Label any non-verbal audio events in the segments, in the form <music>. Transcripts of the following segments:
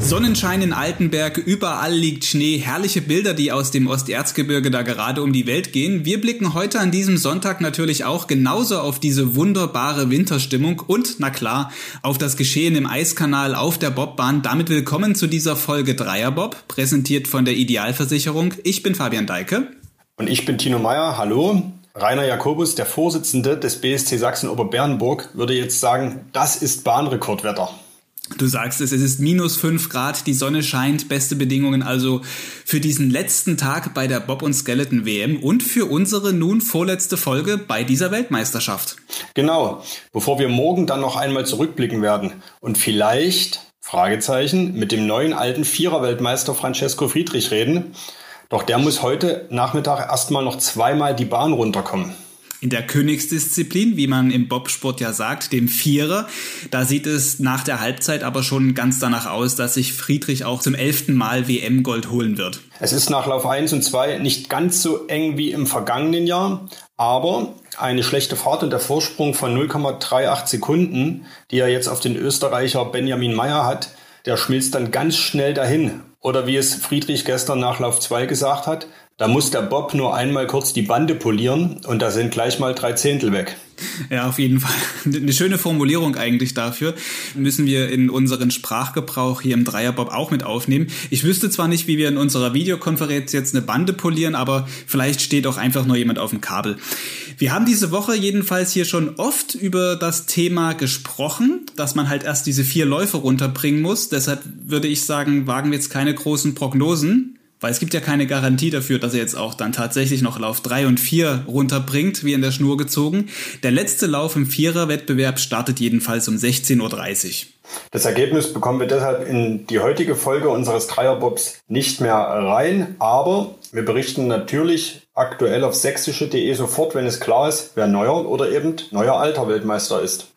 Sonnenschein in Altenberg, überall liegt Schnee, herrliche Bilder, die aus dem Osterzgebirge da gerade um die Welt gehen. Wir blicken heute an diesem Sonntag natürlich auch genauso auf diese wunderbare Winterstimmung und, na klar, auf das Geschehen im Eiskanal auf der Bobbahn. Damit willkommen zu dieser Folge Dreierbob, präsentiert von der Idealversicherung. Ich bin Fabian Deike. Und ich bin Tino Meyer. Hallo. Rainer Jakobus, der Vorsitzende des BSC Sachsen-Oberbernburg, würde jetzt sagen, das ist Bahnrekordwetter. Du sagst es, es ist minus fünf Grad, die Sonne scheint, beste Bedingungen also für diesen letzten Tag bei der Bob und Skeleton WM und für unsere nun vorletzte Folge bei dieser Weltmeisterschaft. Genau, bevor wir morgen dann noch einmal zurückblicken werden und vielleicht, Fragezeichen, mit dem neuen alten Vierer-Weltmeister Francesco Friedrich reden. Doch der muss heute Nachmittag erstmal noch zweimal die Bahn runterkommen. In der Königsdisziplin, wie man im Bobsport ja sagt, dem Vierer, da sieht es nach der Halbzeit aber schon ganz danach aus, dass sich Friedrich auch zum elften Mal WM-Gold holen wird. Es ist nach Lauf 1 und 2 nicht ganz so eng wie im vergangenen Jahr, aber eine schlechte Fahrt und der Vorsprung von 0,38 Sekunden, die er jetzt auf den Österreicher Benjamin Meyer hat, der schmilzt dann ganz schnell dahin. Oder wie es Friedrich gestern nach Lauf 2 gesagt hat, da muss der Bob nur einmal kurz die Bande polieren und da sind gleich mal drei Zehntel weg. Ja, auf jeden Fall. Eine schöne Formulierung eigentlich dafür. Müssen wir in unseren Sprachgebrauch hier im Dreierbob auch mit aufnehmen. Ich wüsste zwar nicht, wie wir in unserer Videokonferenz jetzt eine Bande polieren, aber vielleicht steht auch einfach nur jemand auf dem Kabel. Wir haben diese Woche jedenfalls hier schon oft über das Thema gesprochen, dass man halt erst diese vier Läufe runterbringen muss. Deshalb würde ich sagen, wagen wir jetzt keine großen Prognosen. Weil es gibt ja keine Garantie dafür, dass er jetzt auch dann tatsächlich noch Lauf 3 und 4 runterbringt, wie in der Schnur gezogen. Der letzte Lauf im Vierer-Wettbewerb startet jedenfalls um 16.30 Uhr. Das Ergebnis bekommen wir deshalb in die heutige Folge unseres Dreierbobs nicht mehr rein, aber wir berichten natürlich aktuell auf sächsische.de sofort, wenn es klar ist, wer neuer oder eben neuer alter Weltmeister ist.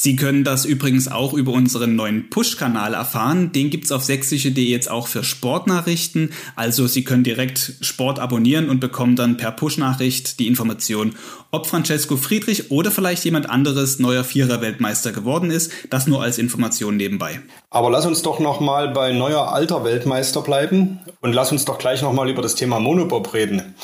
Sie können das übrigens auch über unseren neuen Push-Kanal erfahren. Den gibt's auf sächsische.de jetzt auch für Sportnachrichten. Also Sie können direkt Sport abonnieren und bekommen dann per Push-Nachricht die Information, ob Francesco Friedrich oder vielleicht jemand anderes neuer Vierer-Weltmeister geworden ist. Das nur als Information nebenbei. Aber lass uns doch nochmal bei neuer alter Weltmeister bleiben und lass uns doch gleich nochmal über das Thema Monobob reden.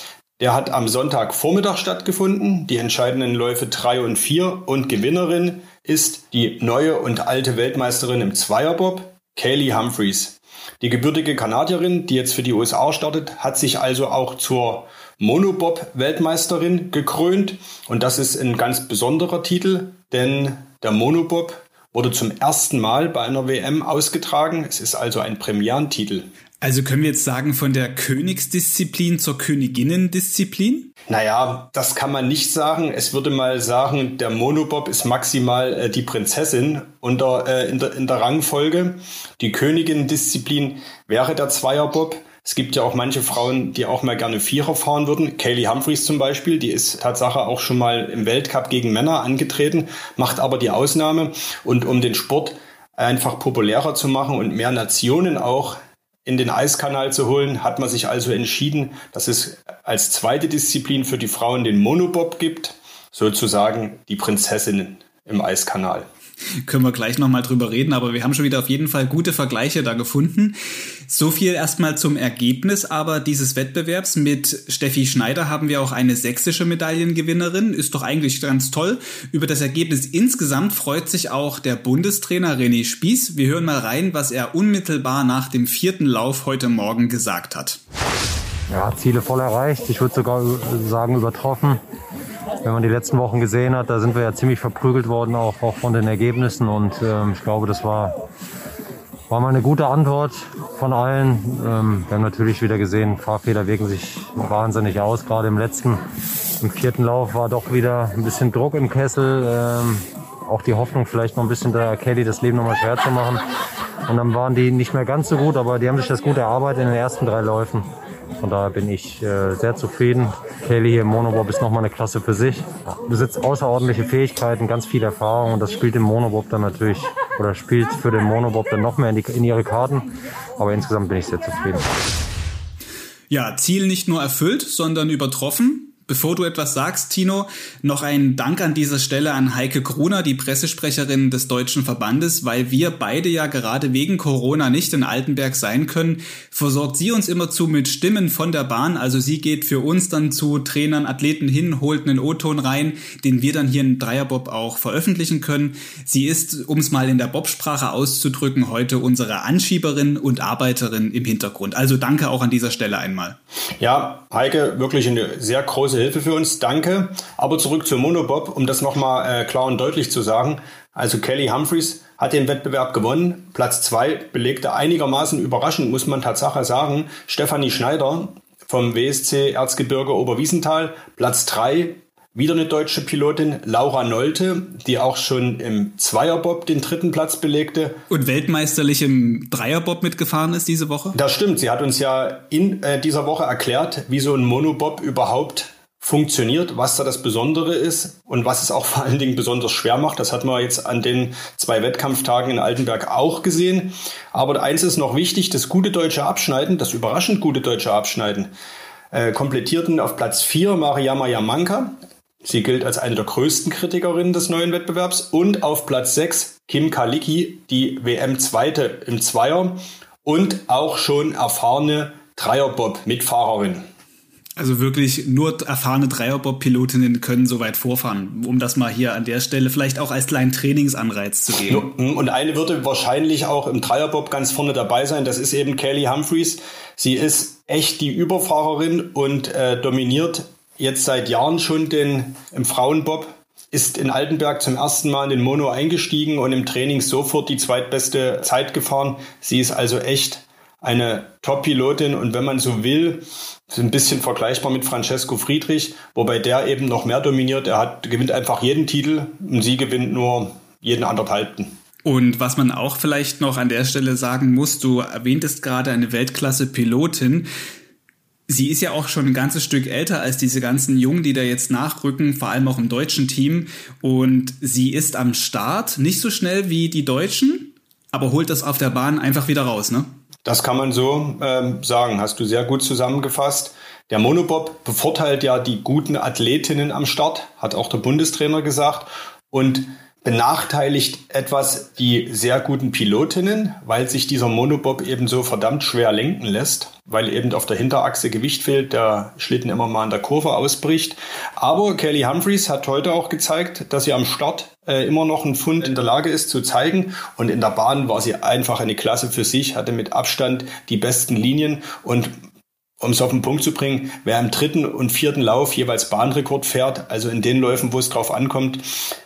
Der hat am Sonntagvormittag stattgefunden, die entscheidenden Läufe 3 und 4 und Gewinnerin ist die neue und alte Weltmeisterin im Zweierbob, Kaylee Humphreys. Die gebürtige Kanadierin, die jetzt für die USA startet, hat sich also auch zur Monobob-Weltmeisterin gekrönt. Und das ist ein ganz besonderer Titel, denn der Monobob wurde zum ersten Mal bei einer WM ausgetragen. Es ist also ein Premierentitel. Also können wir jetzt sagen, von der Königsdisziplin zur Königinnendisziplin? Naja, das kann man nicht sagen. Es würde mal sagen, der Monobob ist maximal äh, die Prinzessin unter, äh, in, der, in der Rangfolge. Die Königinnendisziplin wäre der Zweierbob. Es gibt ja auch manche Frauen, die auch mal gerne Vierer fahren würden. Kaylee Humphreys zum Beispiel, die ist Tatsache auch schon mal im Weltcup gegen Männer angetreten, macht aber die Ausnahme. Und um den Sport einfach populärer zu machen und mehr Nationen auch in den Eiskanal zu holen, hat man sich also entschieden, dass es als zweite Disziplin für die Frauen den Monobob gibt, sozusagen die Prinzessinnen im Eiskanal. <laughs> Können wir gleich nochmal drüber reden, aber wir haben schon wieder auf jeden Fall gute Vergleiche da gefunden. So viel erstmal zum Ergebnis aber dieses Wettbewerbs. Mit Steffi Schneider haben wir auch eine sächsische Medaillengewinnerin. Ist doch eigentlich ganz toll. Über das Ergebnis insgesamt freut sich auch der Bundestrainer René Spieß. Wir hören mal rein, was er unmittelbar nach dem vierten Lauf heute Morgen gesagt hat. Ja, Ziele voll erreicht. Ich würde sogar sagen übertroffen wenn man die letzten Wochen gesehen hat, da sind wir ja ziemlich verprügelt worden, auch, auch von den Ergebnissen. Und ähm, ich glaube, das war, war mal eine gute Antwort von allen. Ähm, wir haben natürlich wieder gesehen, Fahrfehler wirken sich wahnsinnig aus. Gerade im letzten, im vierten Lauf war doch wieder ein bisschen Druck im Kessel. Ähm, auch die Hoffnung, vielleicht noch ein bisschen der Kelly das Leben nochmal schwer zu machen. Und dann waren die nicht mehr ganz so gut, aber die haben sich das gut erarbeitet in den ersten drei Läufen. Von daher bin ich äh, sehr zufrieden. Kelly hier im Monobob ist nochmal eine Klasse für sich. Besitzt außerordentliche Fähigkeiten, ganz viel Erfahrung und das spielt im Monobob dann natürlich oder spielt für den Monobob dann noch mehr in, die, in ihre Karten. Aber insgesamt bin ich sehr zufrieden. Ja, Ziel nicht nur erfüllt, sondern übertroffen. Bevor du etwas sagst, Tino, noch ein Dank an dieser Stelle an Heike Gruner, die Pressesprecherin des Deutschen Verbandes, weil wir beide ja gerade wegen Corona nicht in Altenberg sein können, versorgt sie uns immerzu mit Stimmen von der Bahn. Also sie geht für uns dann zu Trainern, Athleten hin, holt einen O-Ton rein, den wir dann hier in Dreierbob auch veröffentlichen können. Sie ist, um es mal in der Bobsprache auszudrücken, heute unsere Anschieberin und Arbeiterin im Hintergrund. Also danke auch an dieser Stelle einmal. Ja, Heike, wirklich eine sehr große große Hilfe für uns. Danke. Aber zurück zum Monobob, um das nochmal äh, klar und deutlich zu sagen. Also Kelly Humphreys hat den Wettbewerb gewonnen. Platz zwei belegte einigermaßen überraschend, muss man Tatsache sagen. Stefanie Schneider vom WSC Erzgebirge Oberwiesenthal. Platz drei wieder eine deutsche Pilotin, Laura Nolte, die auch schon im Zweierbob den dritten Platz belegte. Und weltmeisterlich im Dreierbob mitgefahren ist diese Woche? Das stimmt. Sie hat uns ja in äh, dieser Woche erklärt, wie so ein Monobob überhaupt funktioniert, was da das Besondere ist und was es auch <laughs> vor allen Dingen besonders schwer macht. Das hat man jetzt an den zwei Wettkampftagen in Altenberg auch gesehen. Aber eins ist noch wichtig, das gute deutsche Abschneiden, das überraschend gute deutsche Abschneiden, äh, komplettierten auf Platz 4 Mariama Yamanka. Sie gilt als eine der größten Kritikerinnen des neuen Wettbewerbs. Und auf Platz 6 Kim Kaliki, die WM-Zweite im Zweier und auch schon erfahrene Dreierbob-Mitfahrerin. Also wirklich nur erfahrene Dreierbob-Pilotinnen können so weit vorfahren, um das mal hier an der Stelle vielleicht auch als kleinen Trainingsanreiz zu geben. Und eine würde wahrscheinlich auch im Dreierbob ganz vorne dabei sein. Das ist eben Kelly Humphreys. Sie ist echt die Überfahrerin und äh, dominiert jetzt seit Jahren schon den im Frauenbob. Ist in Altenberg zum ersten Mal in den Mono eingestiegen und im Training sofort die zweitbeste Zeit gefahren. Sie ist also echt eine Top-Pilotin und wenn man so will, ist ein bisschen vergleichbar mit Francesco Friedrich, wobei der eben noch mehr dominiert. Er hat, gewinnt einfach jeden Titel und sie gewinnt nur jeden anderthalbten. Und was man auch vielleicht noch an der Stelle sagen muss, du erwähntest gerade eine Weltklasse-Pilotin. Sie ist ja auch schon ein ganzes Stück älter als diese ganzen Jungen, die da jetzt nachrücken, vor allem auch im deutschen Team. Und sie ist am Start nicht so schnell wie die Deutschen, aber holt das auf der Bahn einfach wieder raus, ne? Das kann man so ähm, sagen, hast du sehr gut zusammengefasst. Der Monobob bevorteilt ja die guten Athletinnen am Start, hat auch der Bundestrainer gesagt. Und benachteiligt etwas die sehr guten Pilotinnen, weil sich dieser Monobob eben so verdammt schwer lenken lässt, weil eben auf der Hinterachse Gewicht fehlt, der Schlitten immer mal in der Kurve ausbricht. Aber Kelly Humphreys hat heute auch gezeigt, dass sie am Start äh, immer noch ein Fund in der Lage ist zu zeigen. Und in der Bahn war sie einfach eine Klasse für sich, hatte mit Abstand die besten Linien und um es auf den Punkt zu bringen, wer im dritten und vierten Lauf jeweils Bahnrekord fährt, also in den Läufen, wo es drauf ankommt,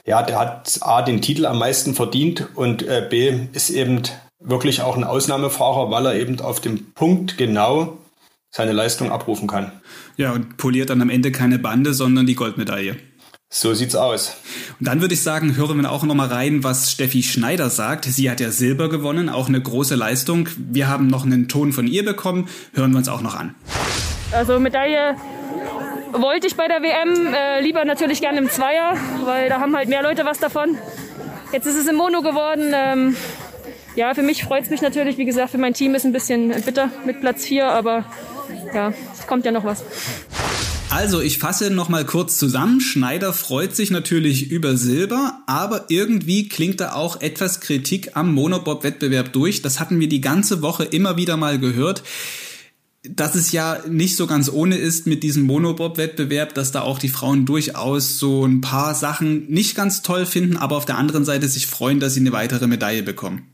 ja, der hat A, den Titel am meisten verdient und äh, B, ist eben wirklich auch ein Ausnahmefahrer, weil er eben auf dem Punkt genau seine Leistung abrufen kann. Ja, und poliert dann am Ende keine Bande, sondern die Goldmedaille. So sieht's aus. Und dann würde ich sagen, hören wir auch noch mal rein, was Steffi Schneider sagt. Sie hat ja Silber gewonnen, auch eine große Leistung. Wir haben noch einen Ton von ihr bekommen. Hören wir uns auch noch an. Also Medaille wollte ich bei der WM äh, lieber natürlich gerne im Zweier, weil da haben halt mehr Leute was davon. Jetzt ist es im Mono geworden. Ähm, ja, für mich freut es mich natürlich. Wie gesagt, für mein Team ist ein bisschen bitter mit Platz 4, aber ja, es kommt ja noch was. Also, ich fasse nochmal kurz zusammen. Schneider freut sich natürlich über Silber, aber irgendwie klingt da auch etwas Kritik am Monobob-Wettbewerb durch. Das hatten wir die ganze Woche immer wieder mal gehört dass es ja nicht so ganz ohne ist mit diesem Monobob-Wettbewerb, dass da auch die Frauen durchaus so ein paar Sachen nicht ganz toll finden, aber auf der anderen Seite sich freuen, dass sie eine weitere Medaille bekommen.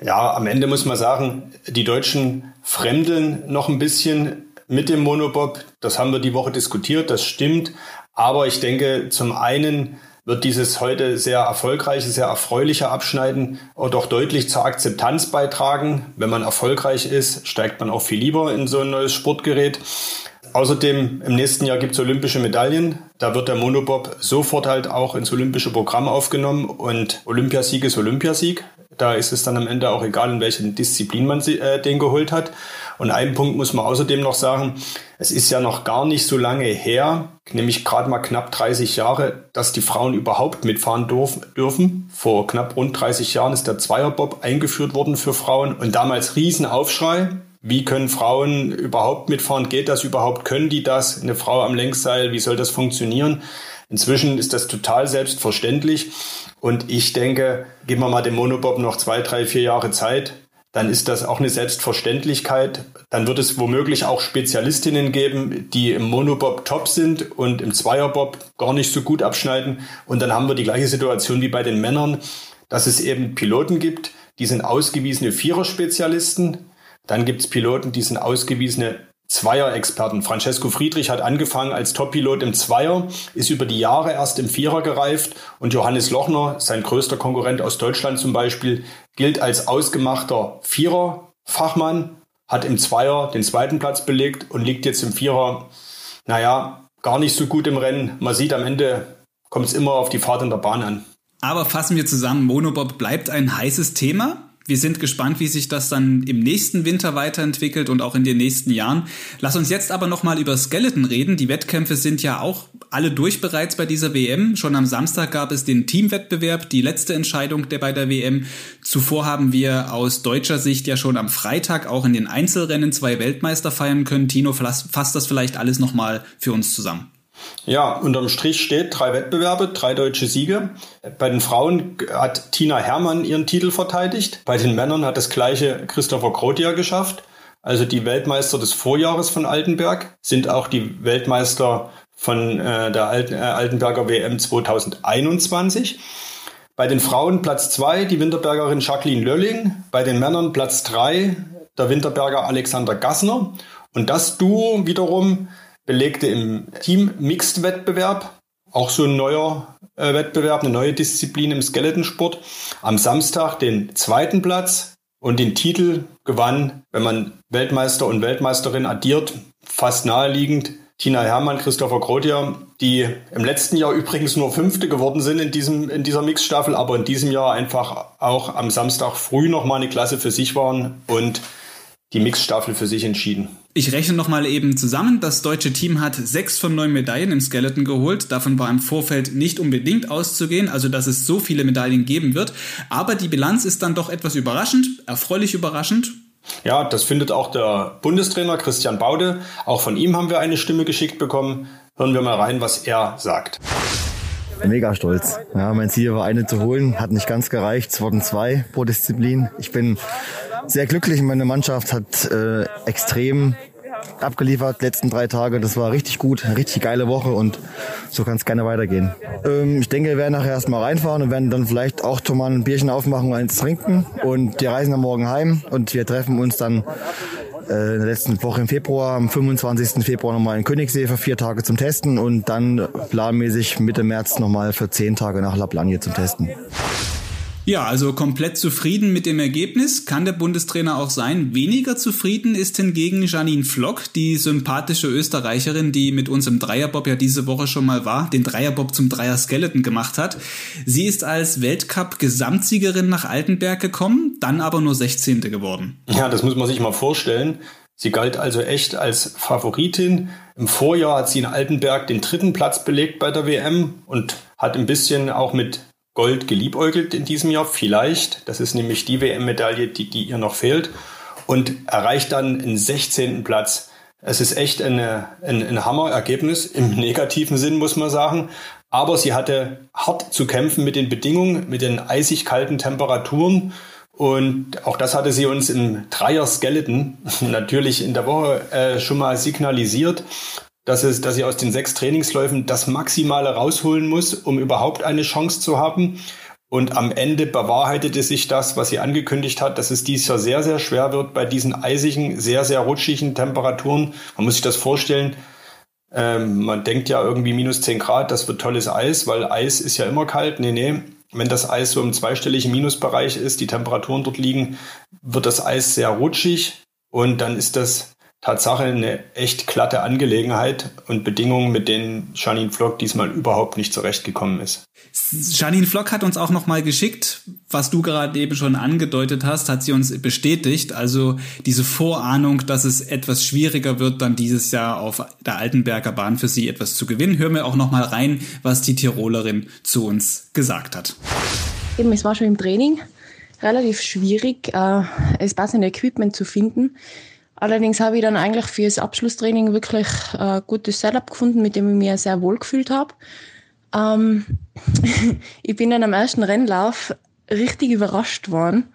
Ja, am Ende muss man sagen, die Deutschen fremdeln noch ein bisschen mit dem Monobob. Das haben wir die Woche diskutiert, das stimmt. Aber ich denke, zum einen wird dieses heute sehr erfolgreiche, sehr erfreuliche Abschneiden doch deutlich zur Akzeptanz beitragen. Wenn man erfolgreich ist, steigt man auch viel lieber in so ein neues Sportgerät. Außerdem im nächsten Jahr gibt es olympische Medaillen. Da wird der Monobob sofort halt auch ins olympische Programm aufgenommen und Olympiasieg ist Olympiasieg. Da ist es dann am Ende auch egal, in welchen Disziplin man äh, den geholt hat. Und einen Punkt muss man außerdem noch sagen, es ist ja noch gar nicht so lange her, nämlich gerade mal knapp 30 Jahre, dass die Frauen überhaupt mitfahren dürfen. Vor knapp rund 30 Jahren ist der Zweierbob eingeführt worden für Frauen und damals Riesenaufschrei. Wie können Frauen überhaupt mitfahren? Geht das überhaupt? Können die das? Eine Frau am Längsseil, wie soll das funktionieren? Inzwischen ist das total selbstverständlich. Und ich denke, geben wir mal dem Monobob noch zwei, drei, vier Jahre Zeit, dann ist das auch eine Selbstverständlichkeit. Dann wird es womöglich auch Spezialistinnen geben, die im Monobob top sind und im Zweierbob gar nicht so gut abschneiden. Und dann haben wir die gleiche Situation wie bei den Männern, dass es eben Piloten gibt, die sind ausgewiesene Vierer-Spezialisten. Dann gibt es Piloten, die sind ausgewiesene Zweier-Experten. Francesco Friedrich hat angefangen als Top-Pilot im Zweier, ist über die Jahre erst im Vierer gereift und Johannes Lochner, sein größter Konkurrent aus Deutschland zum Beispiel, gilt als ausgemachter Vierer-Fachmann, hat im Zweier den zweiten Platz belegt und liegt jetzt im Vierer, naja, gar nicht so gut im Rennen. Man sieht am Ende, kommt es immer auf die Fahrt in der Bahn an. Aber fassen wir zusammen, Monobob bleibt ein heißes Thema. Wir sind gespannt, wie sich das dann im nächsten Winter weiterentwickelt und auch in den nächsten Jahren. Lass uns jetzt aber nochmal über Skeleton reden. Die Wettkämpfe sind ja auch alle durch bereits bei dieser WM. Schon am Samstag gab es den Teamwettbewerb, die letzte Entscheidung der bei der WM. Zuvor haben wir aus deutscher Sicht ja schon am Freitag auch in den Einzelrennen zwei Weltmeister feiern können. Tino, fasst das vielleicht alles nochmal für uns zusammen. Ja, unterm Strich steht drei Wettbewerbe, drei deutsche Siege. Bei den Frauen hat Tina Hermann ihren Titel verteidigt. Bei den Männern hat das gleiche Christopher Krotia geschafft. Also die Weltmeister des Vorjahres von Altenberg sind auch die Weltmeister von äh, der Alten, äh, Altenberger WM 2021. Bei den Frauen Platz zwei die Winterbergerin Jacqueline Lölling. Bei den Männern Platz drei der Winterberger Alexander Gassner. Und das Duo wiederum belegte im Team-Mixed-Wettbewerb, auch so ein neuer äh, Wettbewerb, eine neue Disziplin im Skeletonsport, am Samstag den zweiten Platz und den Titel gewann, wenn man Weltmeister und Weltmeisterin addiert, fast naheliegend Tina Hermann, Christopher Grotier, die im letzten Jahr übrigens nur Fünfte geworden sind in, diesem, in dieser Mixstaffel, aber in diesem Jahr einfach auch am Samstag früh nochmal eine Klasse für sich waren und die Mixstaffel für sich entschieden. Ich rechne nochmal eben zusammen. Das deutsche Team hat sechs von neun Medaillen im Skeleton geholt. Davon war im Vorfeld nicht unbedingt auszugehen, also dass es so viele Medaillen geben wird. Aber die Bilanz ist dann doch etwas überraschend, erfreulich überraschend. Ja, das findet auch der Bundestrainer Christian Baude. Auch von ihm haben wir eine Stimme geschickt bekommen. Hören wir mal rein, was er sagt. Mega stolz. Ja, mein Ziel war eine zu holen, hat nicht ganz gereicht. Es wurden zwei pro Disziplin. Ich bin sehr glücklich. Meine Mannschaft hat äh, extrem abgeliefert letzten drei Tage. Das war richtig gut, richtig geile Woche und so kann es gerne weitergehen. Ähm, ich denke, wir werden nachher erstmal reinfahren und werden dann vielleicht auch mal ein Bierchen aufmachen und eins trinken. Und wir reisen dann morgen heim und wir treffen uns dann in der letzten Woche im Februar, am 25. Februar nochmal in Königssee für vier Tage zum Testen und dann planmäßig Mitte März nochmal für zehn Tage nach La Plagne zum Testen. Ja, also komplett zufrieden mit dem Ergebnis kann der Bundestrainer auch sein. Weniger zufrieden ist hingegen Janine Flock, die sympathische Österreicherin, die mit uns im Dreierbob ja diese Woche schon mal war, den Dreierbob zum Dreier Skeleton gemacht hat. Sie ist als Weltcup-Gesamtsiegerin nach Altenberg gekommen, dann aber nur 16. geworden. Ja, das muss man sich mal vorstellen. Sie galt also echt als Favoritin. Im Vorjahr hat sie in Altenberg den dritten Platz belegt bei der WM und hat ein bisschen auch mit Gold geliebäugelt in diesem Jahr, vielleicht. Das ist nämlich die WM-Medaille, die, die ihr noch fehlt. Und erreicht dann einen 16. Platz. Es ist echt eine, ein, ein Hammerergebnis, im <laughs> negativen Sinn muss man sagen. Aber sie hatte hart zu kämpfen mit den Bedingungen, mit den eisig kalten Temperaturen. Und auch das hatte sie uns im Dreier Skeleton <laughs> natürlich in der Woche äh, schon mal signalisiert dass, es, dass sie aus den sechs Trainingsläufen das Maximale rausholen muss, um überhaupt eine Chance zu haben. Und am Ende bewahrheitete sich das, was sie angekündigt hat, dass es dies Jahr sehr, sehr schwer wird bei diesen eisigen, sehr, sehr rutschigen Temperaturen. Man muss sich das vorstellen. Ähm, man denkt ja irgendwie minus zehn Grad, das wird tolles Eis, weil Eis ist ja immer kalt. Nee, nee. Wenn das Eis so im zweistelligen Minusbereich ist, die Temperaturen dort liegen, wird das Eis sehr rutschig und dann ist das Tatsache eine echt glatte Angelegenheit und Bedingungen, mit denen Janine Flock diesmal überhaupt nicht zurechtgekommen ist. Janine Flock hat uns auch nochmal geschickt, was du gerade eben schon angedeutet hast, hat sie uns bestätigt. Also diese Vorahnung, dass es etwas schwieriger wird, dann dieses Jahr auf der Altenberger Bahn für sie etwas zu gewinnen. Hören wir auch nochmal rein, was die Tirolerin zu uns gesagt hat. Eben, es war schon im Training relativ schwierig, äh, das passende Equipment zu finden. Allerdings habe ich dann eigentlich für das Abschlusstraining wirklich ein äh, gutes Setup gefunden, mit dem ich mich sehr wohl gefühlt habe. Ähm, <laughs> ich bin dann am ersten Rennlauf richtig überrascht worden,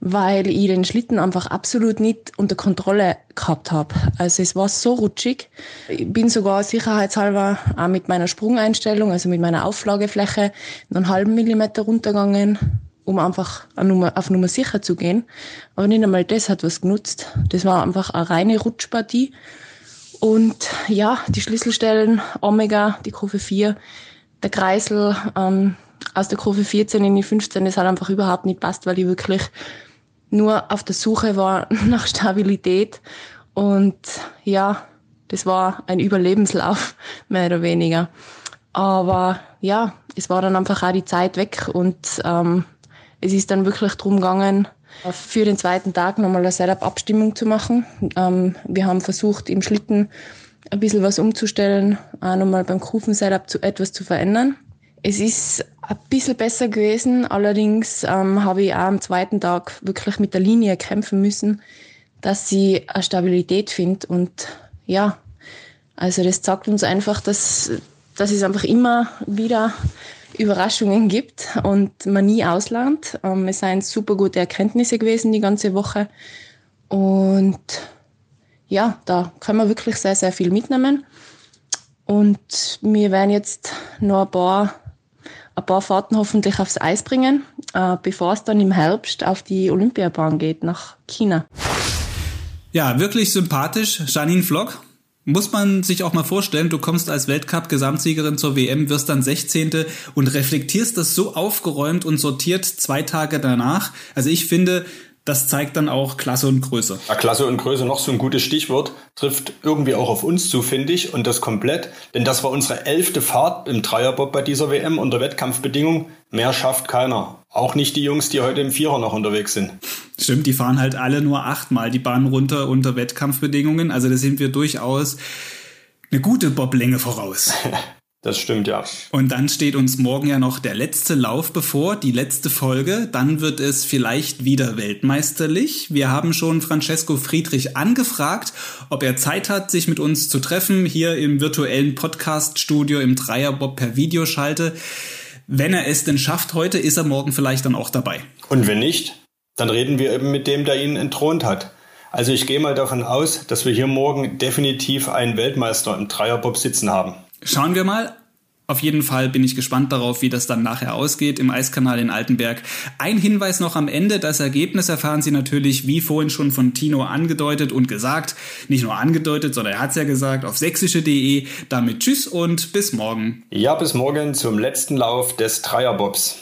weil ich den Schlitten einfach absolut nicht unter Kontrolle gehabt habe. Also es war so rutschig. Ich bin sogar sicherheitshalber auch mit meiner Sprungeinstellung, also mit meiner Auflagefläche, einen halben Millimeter runtergegangen, um einfach auf Nummer, sicher zu gehen. Aber nicht einmal das hat was genutzt. Das war einfach eine reine Rutschpartie. Und ja, die Schlüsselstellen, Omega, die Kurve 4, der Kreisel ähm, aus der Kurve 14 in die 15, das hat einfach überhaupt nicht passt, weil ich wirklich nur auf der Suche war <laughs> nach Stabilität. Und ja, das war ein Überlebenslauf, <laughs> mehr oder weniger. Aber ja, es war dann einfach auch die Zeit weg und ähm, es ist dann wirklich drum gegangen, für den zweiten Tag nochmal eine Setup-Abstimmung zu machen. Ähm, wir haben versucht, im Schlitten ein bisschen was umzustellen, auch nochmal beim Kufen-Setup zu, etwas zu verändern. Es ist ein bisschen besser gewesen, allerdings ähm, habe ich auch am zweiten Tag wirklich mit der Linie kämpfen müssen, dass sie eine Stabilität findet. Und ja, also das sagt uns einfach, dass, dass es einfach immer wieder Überraschungen gibt und man nie auslernt. Ähm, es seien super gute Erkenntnisse gewesen die ganze Woche. Und ja, da kann man wirklich sehr, sehr viel mitnehmen. Und wir werden jetzt noch ein paar, ein paar Fahrten hoffentlich aufs Eis bringen, äh, bevor es dann im Herbst auf die Olympiabahn geht nach China. Ja, wirklich sympathisch. Janine Vlog, muss man sich auch mal vorstellen, du kommst als Weltcup-Gesamtsiegerin zur WM, wirst dann 16. und reflektierst das so aufgeräumt und sortiert zwei Tage danach. Also ich finde, das zeigt dann auch Klasse und Größe. Ja, Klasse und Größe, noch so ein gutes Stichwort, trifft irgendwie auch auf uns zu, finde ich, und das komplett. Denn das war unsere elfte Fahrt im Dreierbob bei dieser WM unter Wettkampfbedingungen. Mehr schafft keiner. Auch nicht die Jungs, die heute im Vierer noch unterwegs sind. Stimmt, die fahren halt alle nur achtmal die Bahn runter unter Wettkampfbedingungen. Also da sind wir durchaus eine gute Boblänge voraus. <laughs> Das stimmt, ja. Und dann steht uns morgen ja noch der letzte Lauf bevor, die letzte Folge. Dann wird es vielleicht wieder weltmeisterlich. Wir haben schon Francesco Friedrich angefragt, ob er Zeit hat, sich mit uns zu treffen, hier im virtuellen Podcast-Studio im Dreierbob per Videoschalte. Wenn er es denn schafft heute, ist er morgen vielleicht dann auch dabei. Und wenn nicht, dann reden wir eben mit dem, der ihn entthront hat. Also ich gehe mal davon aus, dass wir hier morgen definitiv einen Weltmeister im Dreierbob sitzen haben. Schauen wir mal. Auf jeden Fall bin ich gespannt darauf, wie das dann nachher ausgeht im Eiskanal in Altenberg. Ein Hinweis noch am Ende. Das Ergebnis erfahren Sie natürlich, wie vorhin schon von Tino angedeutet und gesagt. Nicht nur angedeutet, sondern er hat es ja gesagt, auf sächsische.de. Damit tschüss und bis morgen. Ja, bis morgen zum letzten Lauf des Dreierbobs.